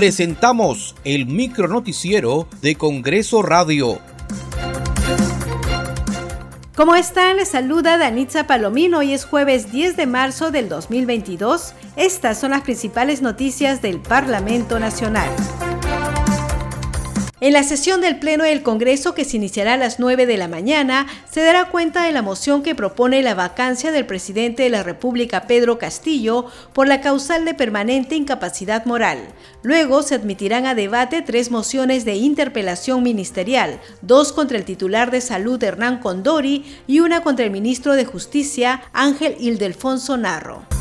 presentamos el micronoticiero de Congreso Radio. ¿Cómo están? Les saluda Danitza Palomino. Hoy es jueves 10 de marzo del 2022. Estas son las principales noticias del Parlamento Nacional. En la sesión del Pleno del Congreso, que se iniciará a las 9 de la mañana, se dará cuenta de la moción que propone la vacancia del presidente de la República, Pedro Castillo, por la causal de permanente incapacidad moral. Luego se admitirán a debate tres mociones de interpelación ministerial, dos contra el titular de salud, Hernán Condori, y una contra el ministro de Justicia, Ángel Ildefonso Narro.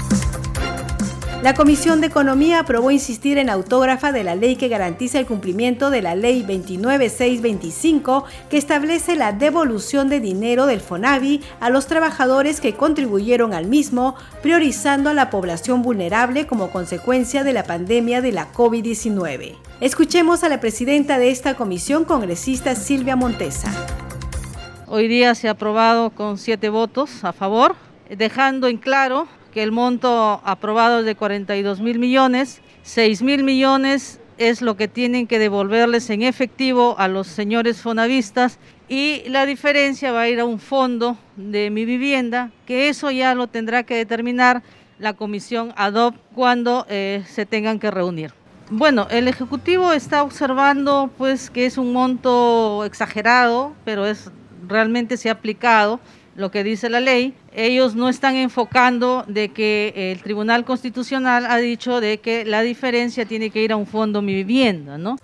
La Comisión de Economía aprobó insistir en autógrafa de la ley que garantiza el cumplimiento de la Ley 29625 que establece la devolución de dinero del FONAVI a los trabajadores que contribuyeron al mismo, priorizando a la población vulnerable como consecuencia de la pandemia de la COVID-19. Escuchemos a la presidenta de esta comisión, congresista Silvia Montesa. Hoy día se ha aprobado con siete votos a favor, dejando en claro que el monto aprobado es de 42 mil millones, 6 mil millones es lo que tienen que devolverles en efectivo a los señores fonavistas. Y la diferencia va a ir a un fondo de mi vivienda, que eso ya lo tendrá que determinar la comisión ADOP cuando eh, se tengan que reunir. Bueno, el Ejecutivo está observando pues que es un monto exagerado, pero es realmente se ha aplicado lo que dice la ley, ellos no están enfocando de que el Tribunal Constitucional ha dicho de que la diferencia tiene que ir a un fondo mi vivienda, ¿no?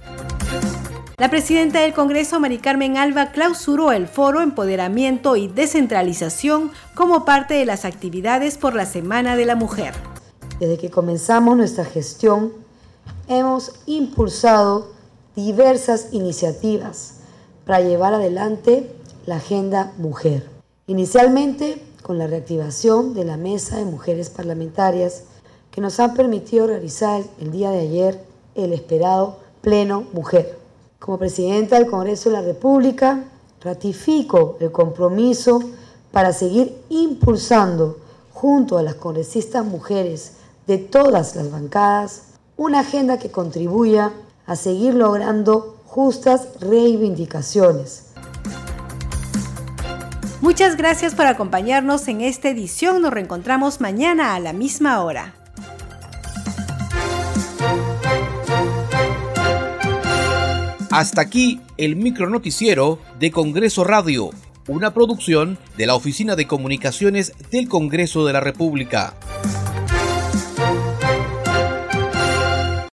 La presidenta del Congreso, Mari Carmen Alba, clausuró el foro Empoderamiento y Descentralización como parte de las actividades por la Semana de la Mujer. Desde que comenzamos nuestra gestión, hemos impulsado diversas iniciativas para llevar adelante la agenda mujer. Inicialmente con la reactivación de la Mesa de Mujeres Parlamentarias que nos han permitido realizar el día de ayer el esperado Pleno Mujer. Como Presidenta del Congreso de la República, ratifico el compromiso para seguir impulsando junto a las congresistas mujeres de todas las bancadas una agenda que contribuya a seguir logrando justas reivindicaciones Muchas gracias por acompañarnos en esta edición. Nos reencontramos mañana a la misma hora. Hasta aquí el micronoticiero de Congreso Radio, una producción de la Oficina de Comunicaciones del Congreso de la República.